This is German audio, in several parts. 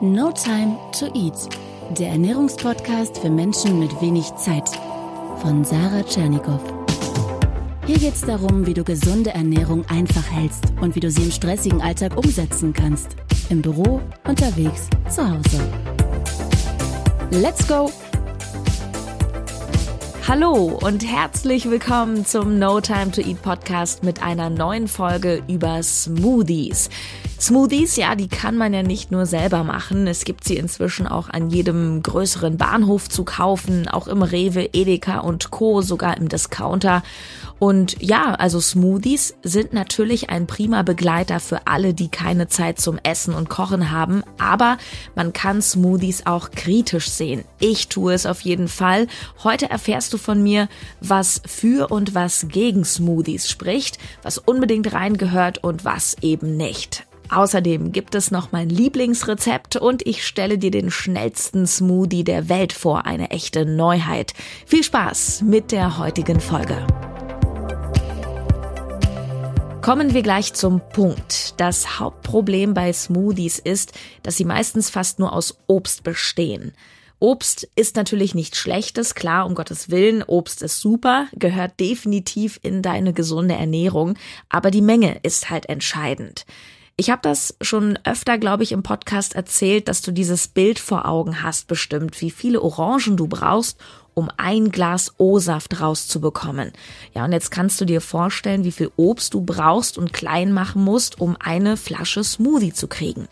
No Time to Eat, der Ernährungspodcast für Menschen mit wenig Zeit von Sarah Tschernikow. Hier geht es darum, wie du gesunde Ernährung einfach hältst und wie du sie im stressigen Alltag umsetzen kannst. Im Büro, unterwegs, zu Hause. Let's go! Hallo und herzlich willkommen zum No Time to Eat Podcast mit einer neuen Folge über Smoothies. Smoothies, ja, die kann man ja nicht nur selber machen. Es gibt sie inzwischen auch an jedem größeren Bahnhof zu kaufen, auch im Rewe, Edeka und Co., sogar im Discounter. Und ja, also Smoothies sind natürlich ein prima Begleiter für alle, die keine Zeit zum Essen und Kochen haben, aber man kann Smoothies auch kritisch sehen. Ich tue es auf jeden Fall. Heute erfährst du von mir, was für und was gegen Smoothies spricht, was unbedingt reingehört und was eben nicht. Außerdem gibt es noch mein Lieblingsrezept und ich stelle dir den schnellsten Smoothie der Welt vor, eine echte Neuheit. Viel Spaß mit der heutigen Folge. Kommen wir gleich zum Punkt. Das Hauptproblem bei Smoothies ist, dass sie meistens fast nur aus Obst bestehen. Obst ist natürlich nichts Schlechtes, klar, um Gottes Willen, Obst ist super, gehört definitiv in deine gesunde Ernährung, aber die Menge ist halt entscheidend. Ich habe das schon öfter, glaube ich, im Podcast erzählt, dass du dieses Bild vor Augen hast, bestimmt, wie viele Orangen du brauchst, um ein Glas O-Saft rauszubekommen. Ja, und jetzt kannst du dir vorstellen, wie viel Obst du brauchst und klein machen musst, um eine Flasche Smoothie zu kriegen.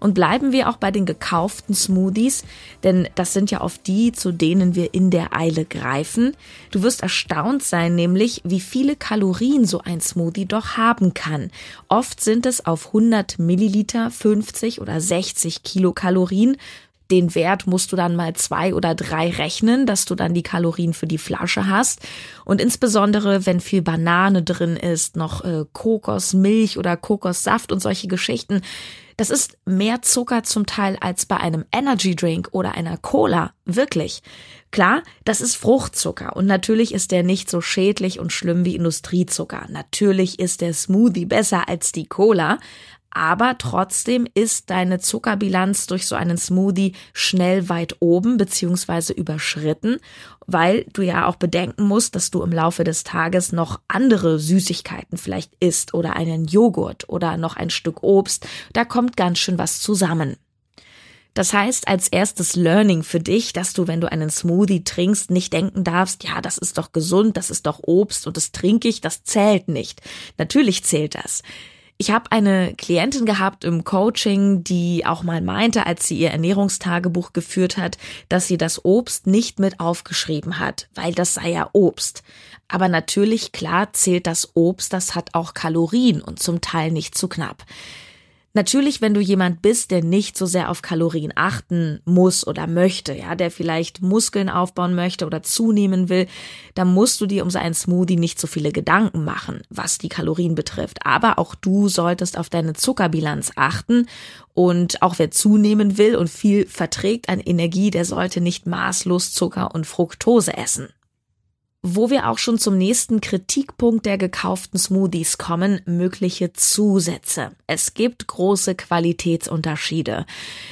Und bleiben wir auch bei den gekauften Smoothies, denn das sind ja oft die, zu denen wir in der Eile greifen. Du wirst erstaunt sein, nämlich wie viele Kalorien so ein Smoothie doch haben kann. Oft sind es auf 100 Milliliter 50 oder 60 Kilokalorien den Wert musst du dann mal zwei oder drei rechnen, dass du dann die Kalorien für die Flasche hast. Und insbesondere, wenn viel Banane drin ist, noch äh, Kokosmilch oder Kokossaft und solche Geschichten, das ist mehr Zucker zum Teil als bei einem Energy Drink oder einer Cola. Wirklich. Klar, das ist Fruchtzucker und natürlich ist der nicht so schädlich und schlimm wie Industriezucker. Natürlich ist der Smoothie besser als die Cola, aber trotzdem ist deine Zuckerbilanz durch so einen Smoothie schnell weit oben beziehungsweise überschritten, weil du ja auch bedenken musst, dass du im Laufe des Tages noch andere Süßigkeiten vielleicht isst oder einen Joghurt oder noch ein Stück Obst. Da kommt ganz schön was zusammen. Das heißt, als erstes Learning für dich, dass du, wenn du einen Smoothie trinkst, nicht denken darfst, ja, das ist doch gesund, das ist doch Obst und das trinke ich, das zählt nicht. Natürlich zählt das. Ich habe eine Klientin gehabt im Coaching, die auch mal meinte, als sie ihr Ernährungstagebuch geführt hat, dass sie das Obst nicht mit aufgeschrieben hat, weil das sei ja Obst. Aber natürlich, klar, zählt das Obst, das hat auch Kalorien und zum Teil nicht zu knapp. Natürlich, wenn du jemand bist, der nicht so sehr auf Kalorien achten muss oder möchte, ja, der vielleicht Muskeln aufbauen möchte oder zunehmen will, dann musst du dir um seinen Smoothie nicht so viele Gedanken machen, was die Kalorien betrifft. Aber auch du solltest auf deine Zuckerbilanz achten und auch wer zunehmen will und viel verträgt an Energie, der sollte nicht maßlos Zucker und Fructose essen. Wo wir auch schon zum nächsten Kritikpunkt der gekauften Smoothies kommen, mögliche Zusätze. Es gibt große Qualitätsunterschiede.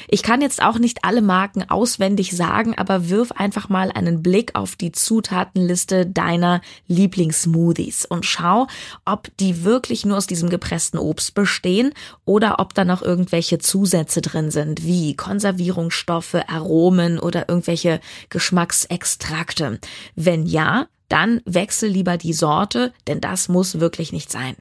Ich kann jetzt auch nicht alle Marken auswendig sagen, aber wirf einfach mal einen Blick auf die Zutatenliste deiner Lieblingssmoothies und schau, ob die wirklich nur aus diesem gepressten Obst bestehen oder ob da noch irgendwelche Zusätze drin sind, wie Konservierungsstoffe, Aromen oder irgendwelche Geschmacksextrakte. Wenn ja, dann wechsel lieber die Sorte, denn das muss wirklich nicht sein.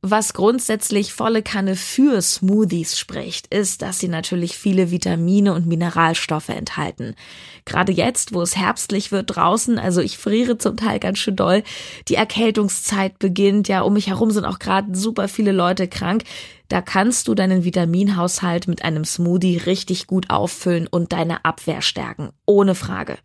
Was grundsätzlich volle Kanne für Smoothies spricht, ist, dass sie natürlich viele Vitamine und Mineralstoffe enthalten. Gerade jetzt, wo es herbstlich wird draußen, also ich friere zum Teil ganz schön doll, die Erkältungszeit beginnt, ja, um mich herum sind auch gerade super viele Leute krank. Da kannst du deinen Vitaminhaushalt mit einem Smoothie richtig gut auffüllen und deine Abwehr stärken. Ohne Frage.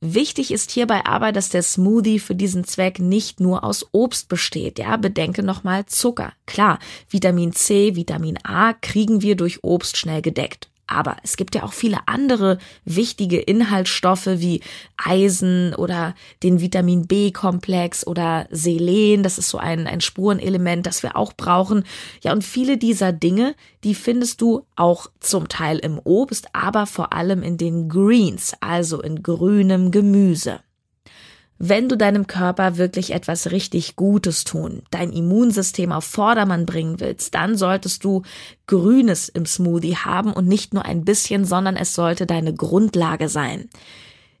Wichtig ist hierbei aber, dass der Smoothie für diesen Zweck nicht nur aus Obst besteht. Ja, bedenke nochmal Zucker. Klar, Vitamin C, Vitamin A kriegen wir durch Obst schnell gedeckt. Aber es gibt ja auch viele andere wichtige Inhaltsstoffe wie Eisen oder den Vitamin B-Komplex oder Selen. Das ist so ein, ein Spurenelement, das wir auch brauchen. Ja, und viele dieser Dinge, die findest du auch zum Teil im Obst, aber vor allem in den Greens, also in grünem Gemüse. Wenn du deinem Körper wirklich etwas richtig Gutes tun, dein Immunsystem auf Vordermann bringen willst, dann solltest du Grünes im Smoothie haben und nicht nur ein bisschen, sondern es sollte deine Grundlage sein.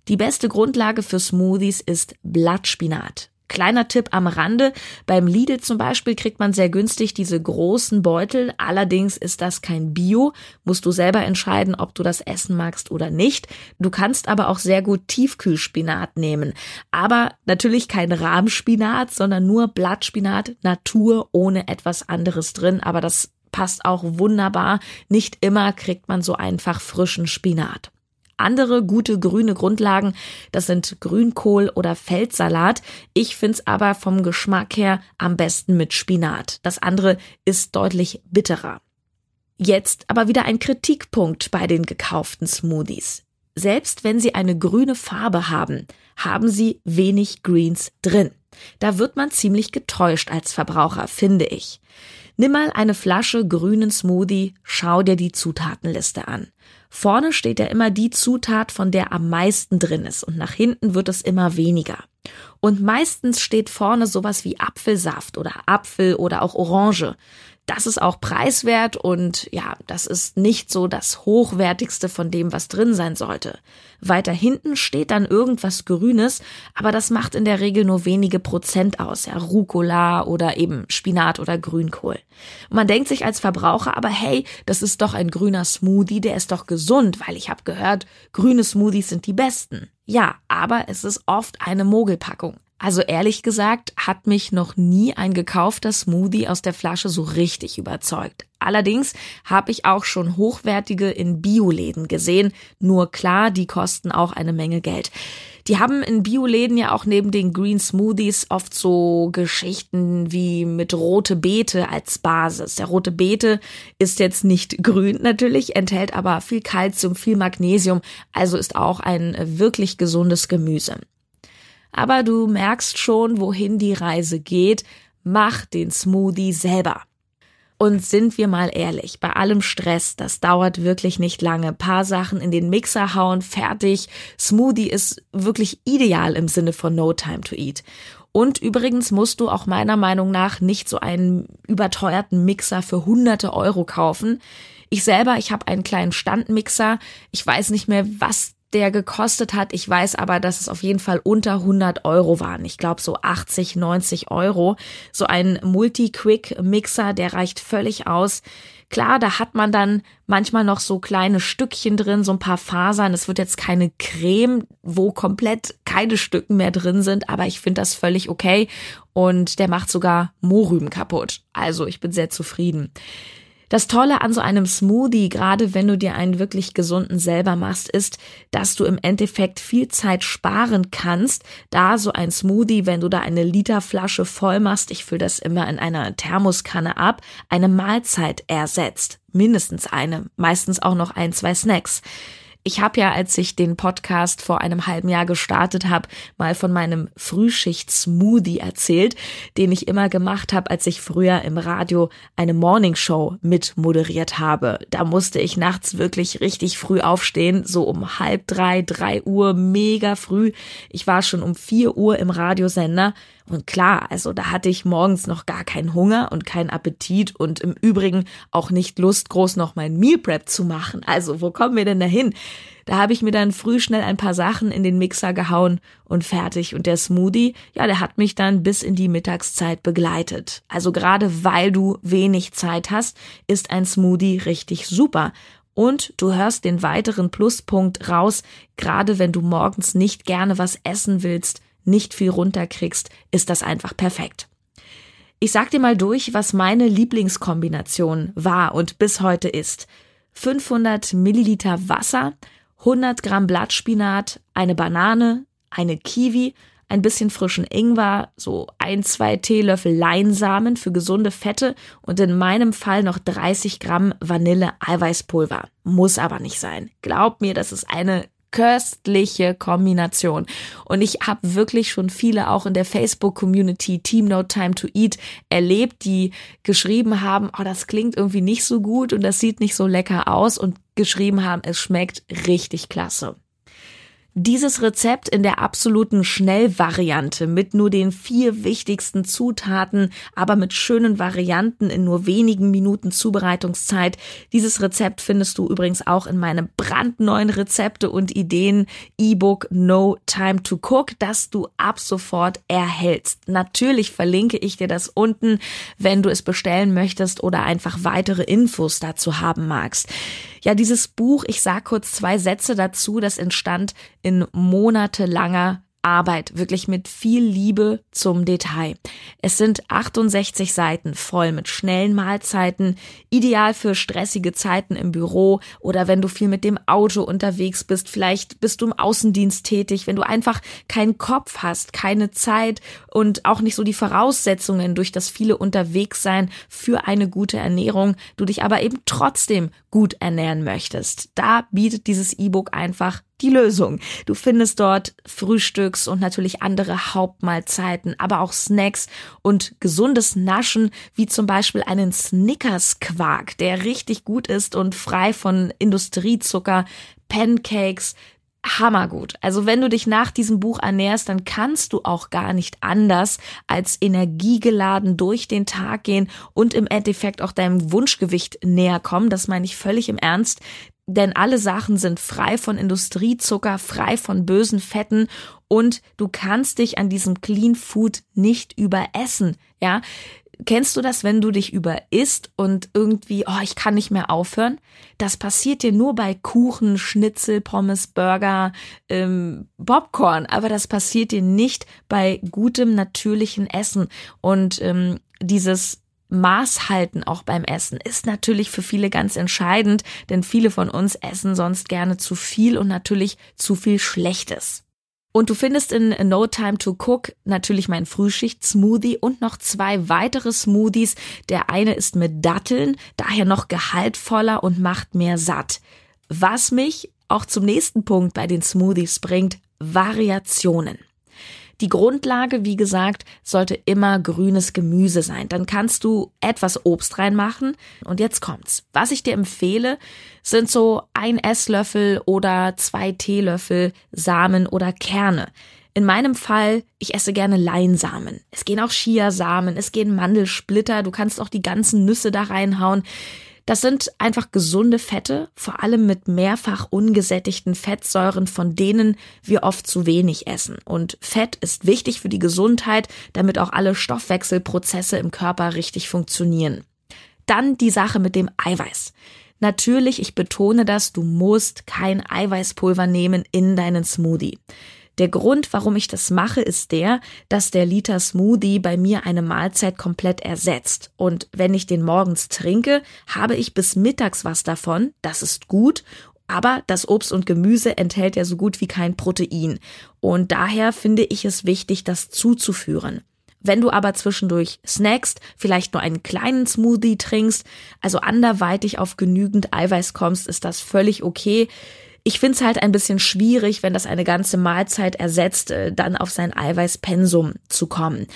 Die beste Grundlage für Smoothies ist Blattspinat. Kleiner Tipp am Rande. Beim Lidl zum Beispiel kriegt man sehr günstig diese großen Beutel. Allerdings ist das kein Bio. Musst du selber entscheiden, ob du das essen magst oder nicht. Du kannst aber auch sehr gut Tiefkühlspinat nehmen. Aber natürlich kein Rahmspinat, sondern nur Blattspinat, Natur, ohne etwas anderes drin. Aber das passt auch wunderbar. Nicht immer kriegt man so einfach frischen Spinat. Andere gute grüne Grundlagen, das sind Grünkohl oder Feldsalat. Ich find's aber vom Geschmack her am besten mit Spinat. Das andere ist deutlich bitterer. Jetzt aber wieder ein Kritikpunkt bei den gekauften Smoothies. Selbst wenn sie eine grüne Farbe haben, haben sie wenig Greens drin. Da wird man ziemlich getäuscht als Verbraucher, finde ich. Nimm mal eine Flasche grünen Smoothie, schau dir die Zutatenliste an. Vorne steht ja immer die Zutat, von der am meisten drin ist und nach hinten wird es immer weniger. Und meistens steht vorne sowas wie Apfelsaft oder Apfel oder auch Orange das ist auch preiswert und ja, das ist nicht so das hochwertigste von dem, was drin sein sollte. Weiter hinten steht dann irgendwas Grünes, aber das macht in der Regel nur wenige Prozent aus, ja, Rucola oder eben Spinat oder Grünkohl. Man denkt sich als Verbraucher aber, hey, das ist doch ein grüner Smoothie, der ist doch gesund, weil ich habe gehört, grüne Smoothies sind die besten. Ja, aber es ist oft eine Mogelpackung. Also ehrlich gesagt hat mich noch nie ein gekaufter Smoothie aus der Flasche so richtig überzeugt. Allerdings habe ich auch schon hochwertige in Bioläden gesehen. Nur klar, die kosten auch eine Menge Geld. Die haben in Bioläden ja auch neben den Green Smoothies oft so Geschichten wie mit rote Beete als Basis. Der rote Beete ist jetzt nicht grün natürlich, enthält aber viel Kalzium, viel Magnesium, also ist auch ein wirklich gesundes Gemüse aber du merkst schon, wohin die Reise geht. Mach den Smoothie selber. Und sind wir mal ehrlich, bei allem Stress, das dauert wirklich nicht lange. Paar Sachen in den Mixer hauen, fertig. Smoothie ist wirklich ideal im Sinne von No Time to Eat. Und übrigens musst du auch meiner Meinung nach nicht so einen überteuerten Mixer für hunderte Euro kaufen. Ich selber, ich habe einen kleinen Standmixer. Ich weiß nicht mehr, was der gekostet hat. Ich weiß aber, dass es auf jeden Fall unter 100 Euro waren. Ich glaube so 80, 90 Euro. So ein Multi-Quick-Mixer, der reicht völlig aus. Klar, da hat man dann manchmal noch so kleine Stückchen drin, so ein paar Fasern. Es wird jetzt keine Creme, wo komplett keine Stücken mehr drin sind, aber ich finde das völlig okay. Und der macht sogar Mohrrüben kaputt. Also ich bin sehr zufrieden. Das Tolle an so einem Smoothie, gerade wenn du dir einen wirklich gesunden selber machst, ist, dass du im Endeffekt viel Zeit sparen kannst, da so ein Smoothie, wenn du da eine Literflasche voll machst, ich fülle das immer in einer Thermoskanne ab, eine Mahlzeit ersetzt. Mindestens eine, meistens auch noch ein, zwei Snacks. Ich habe ja, als ich den Podcast vor einem halben Jahr gestartet habe, mal von meinem Frühschicht-Smoothie erzählt, den ich immer gemacht habe, als ich früher im Radio eine Morningshow mit moderiert habe. Da musste ich nachts wirklich richtig früh aufstehen, so um halb drei, drei Uhr, mega früh. Ich war schon um vier Uhr im Radiosender und klar, also da hatte ich morgens noch gar keinen Hunger und keinen Appetit und im Übrigen auch nicht Lust, groß noch mein Meal Prep zu machen. Also wo kommen wir denn dahin? Da habe ich mir dann früh schnell ein paar Sachen in den Mixer gehauen und fertig. Und der Smoothie, ja, der hat mich dann bis in die Mittagszeit begleitet. Also gerade weil du wenig Zeit hast, ist ein Smoothie richtig super. Und du hörst den weiteren Pluspunkt raus, gerade wenn du morgens nicht gerne was essen willst, nicht viel runterkriegst, ist das einfach perfekt. Ich sag dir mal durch, was meine Lieblingskombination war und bis heute ist. 500 Milliliter Wasser, 100 Gramm Blattspinat, eine Banane, eine Kiwi, ein bisschen frischen Ingwer, so ein, zwei Teelöffel Leinsamen für gesunde Fette und in meinem Fall noch 30 Gramm Vanille-Eiweißpulver. Muss aber nicht sein. Glaub mir, das ist eine köstliche Kombination. Und ich habe wirklich schon viele auch in der Facebook-Community Team No Time to Eat erlebt, die geschrieben haben, oh, das klingt irgendwie nicht so gut und das sieht nicht so lecker aus und geschrieben haben, es schmeckt richtig klasse. Dieses Rezept in der absoluten Schnellvariante mit nur den vier wichtigsten Zutaten, aber mit schönen Varianten in nur wenigen Minuten Zubereitungszeit. Dieses Rezept findest du übrigens auch in meinem brandneuen Rezepte und Ideen E-Book No Time to Cook, das du ab sofort erhältst. Natürlich verlinke ich dir das unten, wenn du es bestellen möchtest oder einfach weitere Infos dazu haben magst. Ja, dieses Buch, ich sag kurz zwei Sätze dazu, das entstand in monatelanger Arbeit, wirklich mit viel Liebe zum Detail. Es sind 68 Seiten voll mit schnellen Mahlzeiten, ideal für stressige Zeiten im Büro oder wenn du viel mit dem Auto unterwegs bist, vielleicht bist du im Außendienst tätig, wenn du einfach keinen Kopf hast, keine Zeit und auch nicht so die Voraussetzungen durch das viele unterwegs sein für eine gute Ernährung, du dich aber eben trotzdem gut ernähren möchtest. Da bietet dieses E-Book einfach die Lösung. Du findest dort Frühstücks und natürlich andere Hauptmahlzeiten, aber auch Snacks und gesundes Naschen, wie zum Beispiel einen Snickers-Quark, der richtig gut ist und frei von Industriezucker, Pancakes, hammergut. Also wenn du dich nach diesem Buch ernährst, dann kannst du auch gar nicht anders als energiegeladen durch den Tag gehen und im Endeffekt auch deinem Wunschgewicht näher kommen. Das meine ich völlig im Ernst denn alle Sachen sind frei von Industriezucker, frei von bösen Fetten und du kannst dich an diesem Clean Food nicht überessen, ja? Kennst du das, wenn du dich überisst und irgendwie, oh, ich kann nicht mehr aufhören? Das passiert dir nur bei Kuchen, Schnitzel, Pommes, Burger, ähm, Popcorn, aber das passiert dir nicht bei gutem, natürlichen Essen. Und ähm, dieses Maß halten auch beim Essen ist natürlich für viele ganz entscheidend, denn viele von uns essen sonst gerne zu viel und natürlich zu viel Schlechtes. Und du findest in No Time to Cook natürlich mein Frühschicht-Smoothie und noch zwei weitere Smoothies. Der eine ist mit Datteln, daher noch gehaltvoller und macht mehr satt. Was mich auch zum nächsten Punkt bei den Smoothies bringt, Variationen. Die Grundlage, wie gesagt, sollte immer grünes Gemüse sein. Dann kannst du etwas Obst reinmachen. Und jetzt kommt's. Was ich dir empfehle, sind so ein Esslöffel oder zwei Teelöffel Samen oder Kerne. In meinem Fall, ich esse gerne Leinsamen. Es gehen auch Chiasamen, es gehen Mandelsplitter, du kannst auch die ganzen Nüsse da reinhauen. Das sind einfach gesunde Fette, vor allem mit mehrfach ungesättigten Fettsäuren, von denen wir oft zu wenig essen. Und Fett ist wichtig für die Gesundheit, damit auch alle Stoffwechselprozesse im Körper richtig funktionieren. Dann die Sache mit dem Eiweiß. Natürlich, ich betone das, du musst kein Eiweißpulver nehmen in deinen Smoothie. Der Grund, warum ich das mache, ist der, dass der Liter Smoothie bei mir eine Mahlzeit komplett ersetzt. Und wenn ich den morgens trinke, habe ich bis mittags was davon. Das ist gut. Aber das Obst und Gemüse enthält ja so gut wie kein Protein. Und daher finde ich es wichtig, das zuzuführen. Wenn du aber zwischendurch snackst, vielleicht nur einen kleinen Smoothie trinkst, also anderweitig auf genügend Eiweiß kommst, ist das völlig okay. Ich finde es halt ein bisschen schwierig, wenn das eine ganze Mahlzeit ersetzt, äh, dann auf sein Eiweißpensum zu kommen.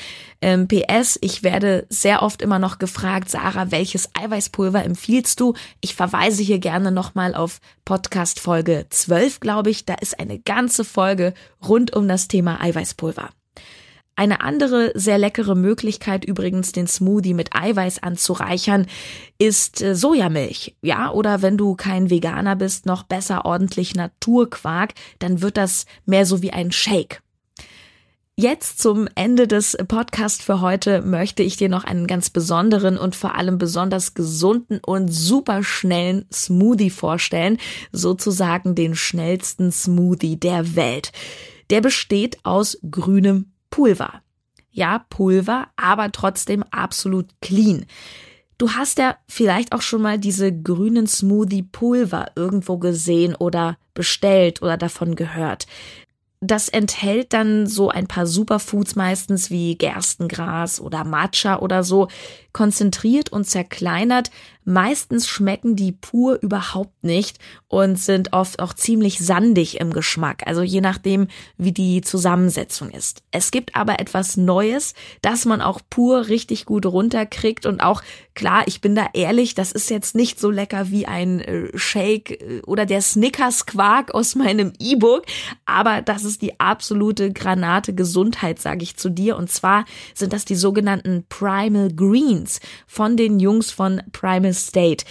Ähm, PS, ich werde sehr oft immer noch gefragt, Sarah, welches Eiweißpulver empfiehlst du? Ich verweise hier gerne nochmal auf Podcast Folge 12, glaube ich. Da ist eine ganze Folge rund um das Thema Eiweißpulver. Eine andere sehr leckere Möglichkeit übrigens, den Smoothie mit Eiweiß anzureichern, ist äh, Sojamilch. Ja, oder wenn du kein Veganer bist, noch besser ordentlich Naturquark, dann wird das mehr so wie ein Shake. Jetzt zum Ende des Podcasts für heute möchte ich dir noch einen ganz besonderen und vor allem besonders gesunden und super schnellen Smoothie vorstellen, sozusagen den schnellsten Smoothie der Welt. Der besteht aus grünem Pulver. Ja, Pulver, aber trotzdem absolut clean. Du hast ja vielleicht auch schon mal diese grünen Smoothie Pulver irgendwo gesehen oder bestellt oder davon gehört. das enthält dann so ein paar Superfoods meistens wie Gerstengras oder Matcha oder so, konzentriert und zerkleinert. Meistens schmecken die pur überhaupt nicht und sind oft auch ziemlich sandig im Geschmack, also je nachdem, wie die Zusammensetzung ist. Es gibt aber etwas Neues, das man auch pur richtig gut runterkriegt und auch klar, ich bin da ehrlich, das ist jetzt nicht so lecker wie ein äh, Shake äh, oder der Snickers Quark aus meinem E-Book, aber das ist die absolute Granate Gesundheit, sage ich zu dir und zwar sind das die sogenannten Primal Greens von den Jungs von Primal State.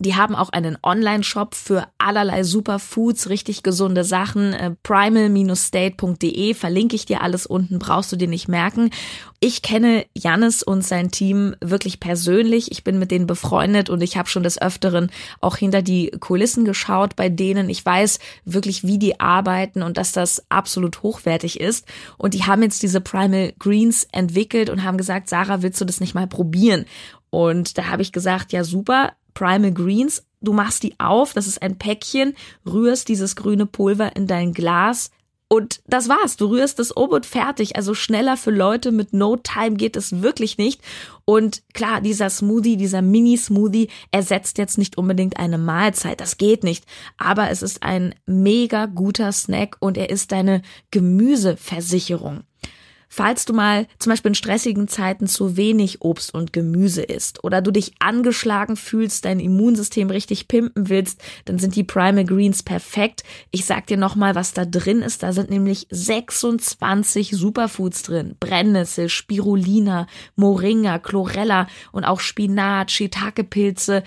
Die haben auch einen Online-Shop für allerlei Superfoods, richtig gesunde Sachen. Äh, primal-state.de verlinke ich dir alles unten, brauchst du dir nicht merken. Ich kenne Jannis und sein Team wirklich persönlich. Ich bin mit denen befreundet und ich habe schon des Öfteren auch hinter die Kulissen geschaut bei denen. Ich weiß wirklich, wie die arbeiten und dass das absolut hochwertig ist. Und die haben jetzt diese Primal Greens entwickelt und haben gesagt, Sarah, willst du das nicht mal probieren? Und da habe ich gesagt, ja super, Primal Greens. Du machst die auf, das ist ein Päckchen, rührst dieses grüne Pulver in dein Glas und das war's. Du rührst das Obut fertig. Also schneller für Leute mit No Time geht es wirklich nicht. Und klar, dieser Smoothie, dieser Mini-Smoothie ersetzt jetzt nicht unbedingt eine Mahlzeit. Das geht nicht. Aber es ist ein mega guter Snack und er ist deine Gemüseversicherung. Falls du mal zum Beispiel in stressigen Zeiten zu wenig Obst und Gemüse isst oder du dich angeschlagen fühlst, dein Immunsystem richtig pimpen willst, dann sind die Primal Greens perfekt. Ich sag dir nochmal, was da drin ist. Da sind nämlich 26 Superfoods drin. Brennnessel, Spirulina, Moringa, Chlorella und auch Spinat, Shiitake-Pilze,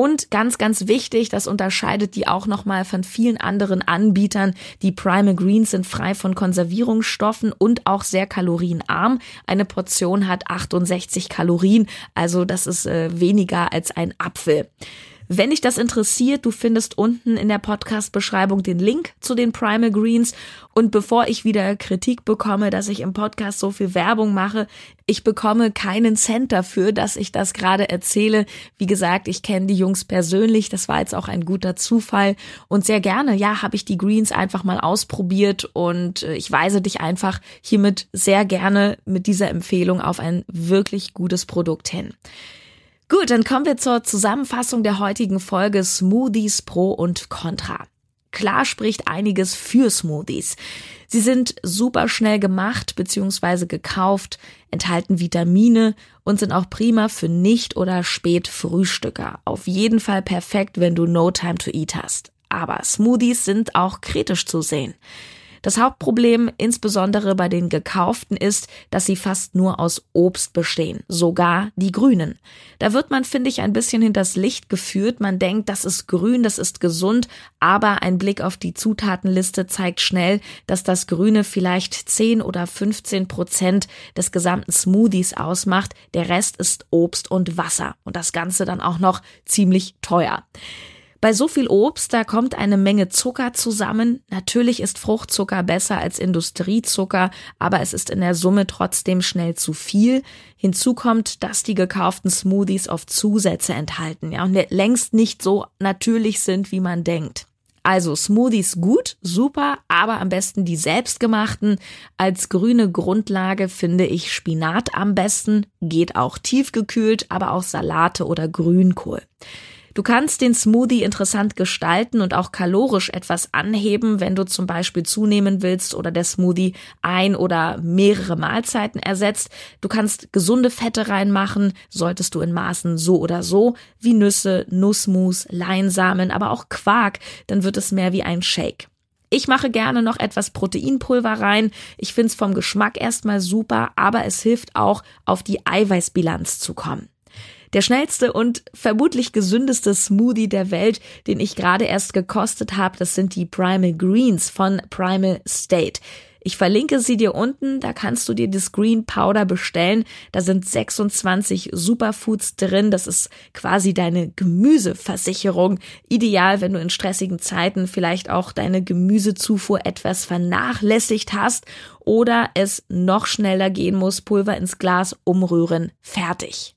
und ganz, ganz wichtig, das unterscheidet die auch nochmal von vielen anderen Anbietern. Die Primal Greens sind frei von Konservierungsstoffen und auch sehr kalorienarm. Eine Portion hat 68 Kalorien, also das ist äh, weniger als ein Apfel. Wenn dich das interessiert, du findest unten in der Podcast-Beschreibung den Link zu den Primal Greens. Und bevor ich wieder Kritik bekomme, dass ich im Podcast so viel Werbung mache, ich bekomme keinen Cent dafür, dass ich das gerade erzähle. Wie gesagt, ich kenne die Jungs persönlich. Das war jetzt auch ein guter Zufall. Und sehr gerne, ja, habe ich die Greens einfach mal ausprobiert und äh, ich weise dich einfach hiermit sehr gerne mit dieser Empfehlung auf ein wirklich gutes Produkt hin. Gut, dann kommen wir zur Zusammenfassung der heutigen Folge Smoothies Pro und Contra. Klar spricht einiges für Smoothies. Sie sind super schnell gemacht bzw. gekauft, enthalten Vitamine und sind auch prima für Nicht- oder Spätfrühstücker. Auf jeden Fall perfekt, wenn du No Time to Eat hast. Aber Smoothies sind auch kritisch zu sehen. Das Hauptproblem insbesondere bei den gekauften ist, dass sie fast nur aus Obst bestehen, sogar die grünen. Da wird man, finde ich, ein bisschen hinters Licht geführt. Man denkt, das ist grün, das ist gesund, aber ein Blick auf die Zutatenliste zeigt schnell, dass das Grüne vielleicht 10 oder 15 Prozent des gesamten Smoothies ausmacht. Der Rest ist Obst und Wasser und das Ganze dann auch noch ziemlich teuer. Bei so viel Obst, da kommt eine Menge Zucker zusammen. Natürlich ist Fruchtzucker besser als Industriezucker, aber es ist in der Summe trotzdem schnell zu viel. Hinzu kommt, dass die gekauften Smoothies oft Zusätze enthalten, ja, und längst nicht so natürlich sind, wie man denkt. Also Smoothies gut, super, aber am besten die selbstgemachten. Als grüne Grundlage finde ich Spinat am besten, geht auch tiefgekühlt, aber auch Salate oder Grünkohl. Du kannst den Smoothie interessant gestalten und auch kalorisch etwas anheben, wenn du zum Beispiel zunehmen willst oder der Smoothie ein oder mehrere Mahlzeiten ersetzt. Du kannst gesunde Fette reinmachen, solltest du in Maßen so oder so, wie Nüsse, Nussmus, Leinsamen, aber auch Quark, dann wird es mehr wie ein Shake. Ich mache gerne noch etwas Proteinpulver rein. Ich finde es vom Geschmack erstmal super, aber es hilft auch, auf die Eiweißbilanz zu kommen. Der schnellste und vermutlich gesündeste Smoothie der Welt, den ich gerade erst gekostet habe, das sind die Primal Greens von Primal State. Ich verlinke sie dir unten, da kannst du dir das Green Powder bestellen. Da sind 26 Superfoods drin. Das ist quasi deine Gemüseversicherung. Ideal, wenn du in stressigen Zeiten vielleicht auch deine Gemüsezufuhr etwas vernachlässigt hast oder es noch schneller gehen muss. Pulver ins Glas umrühren. Fertig.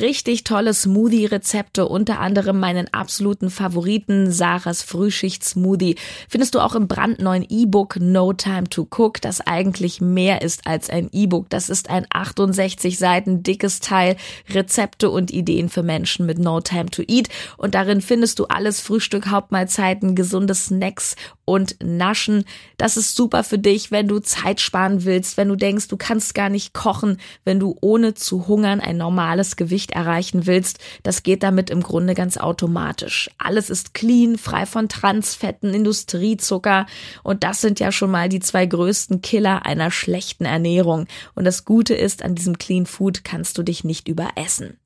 Richtig tolle Smoothie-Rezepte, unter anderem meinen absoluten Favoriten Sarahs Frühschicht-Smoothie, findest du auch im brandneuen E-Book No Time to Cook, das eigentlich mehr ist als ein E-Book. Das ist ein 68 Seiten dickes Teil, Rezepte und Ideen für Menschen mit No Time to Eat. Und darin findest du alles Frühstück, Hauptmahlzeiten, gesunde Snacks und Naschen. Das ist super für dich, wenn du Zeit sparen willst, wenn du denkst, du kannst gar nicht kochen, wenn du ohne zu hungern ein normales Gewicht erreichen willst. Das geht damit im Grunde ganz automatisch. Alles ist clean, frei von Transfetten, Industriezucker und das sind ja schon mal die zwei größten Killer einer schlechten Ernährung. Und das Gute ist, an diesem Clean Food kannst du dich nicht überessen.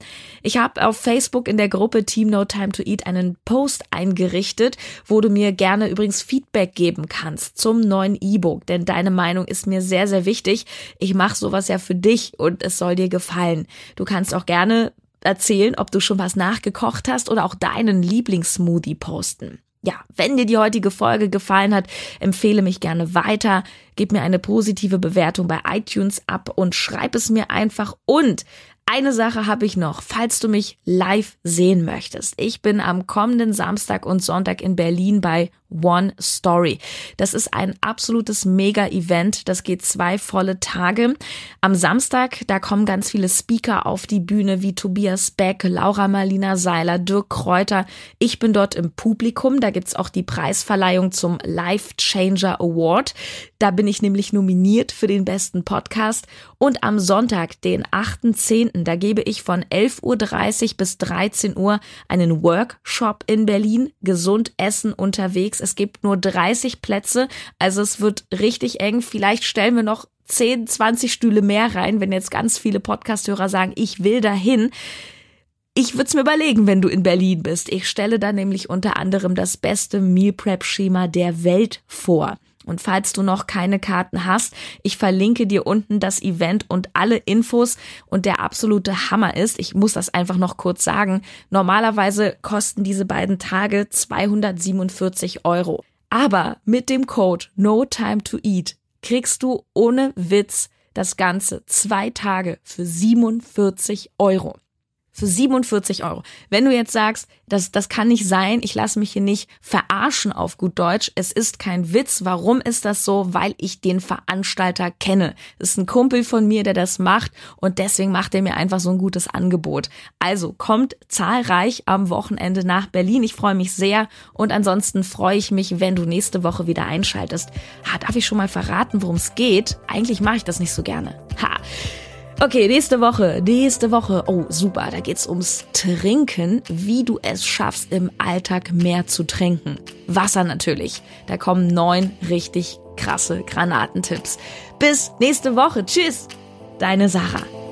Ich habe auf Facebook in der Gruppe Team No Time to Eat einen Post eingerichtet, wo du mir gerne übrigens Feedback geben kannst zum neuen E-Book, denn deine Meinung ist mir sehr, sehr wichtig. Ich mache sowas ja für dich und es soll dir gefallen. Du kannst auch gerne erzählen, ob du schon was nachgekocht hast oder auch deinen Lieblingssmoothie posten. Ja, wenn dir die heutige Folge gefallen hat, empfehle mich gerne weiter, gib mir eine positive Bewertung bei iTunes ab und schreib es mir einfach und eine Sache habe ich noch, falls du mich live sehen möchtest. Ich bin am kommenden Samstag und Sonntag in Berlin bei One Story. Das ist ein absolutes Mega-Event. Das geht zwei volle Tage. Am Samstag, da kommen ganz viele Speaker auf die Bühne wie Tobias Beck, Laura Marlina Seiler, Dirk Kräuter. Ich bin dort im Publikum. Da gibt's auch die Preisverleihung zum Life Changer Award. Da bin ich nämlich nominiert für den besten Podcast. Und am Sonntag, den 8.10., da gebe ich von 11.30 Uhr bis 13 Uhr einen Workshop in Berlin. Gesund essen unterwegs unterwegs. Es gibt nur 30 Plätze, also es wird richtig eng. Vielleicht stellen wir noch 10, 20 Stühle mehr rein, wenn jetzt ganz viele Podcasthörer sagen, ich will dahin. Ich würde es mir überlegen, wenn du in Berlin bist. Ich stelle da nämlich unter anderem das beste Meal Prep Schema der Welt vor. Und falls du noch keine Karten hast, ich verlinke dir unten das Event und alle Infos. Und der absolute Hammer ist, ich muss das einfach noch kurz sagen, normalerweise kosten diese beiden Tage 247 Euro. Aber mit dem Code No Time to Eat kriegst du ohne Witz das Ganze zwei Tage für 47 Euro. Für 47 Euro. Wenn du jetzt sagst, das, das kann nicht sein, ich lasse mich hier nicht verarschen auf gut Deutsch, es ist kein Witz. Warum ist das so? Weil ich den Veranstalter kenne. Es ist ein Kumpel von mir, der das macht und deswegen macht er mir einfach so ein gutes Angebot. Also kommt zahlreich am Wochenende nach Berlin. Ich freue mich sehr und ansonsten freue ich mich, wenn du nächste Woche wieder einschaltest. Ha, darf ich schon mal verraten, worum es geht? Eigentlich mache ich das nicht so gerne. Ha. Okay, nächste Woche, nächste Woche. Oh, super, da geht's ums Trinken, wie du es schaffst, im Alltag mehr zu trinken. Wasser natürlich. Da kommen neun richtig krasse Granatentipps. Bis nächste Woche. Tschüss, deine Sarah.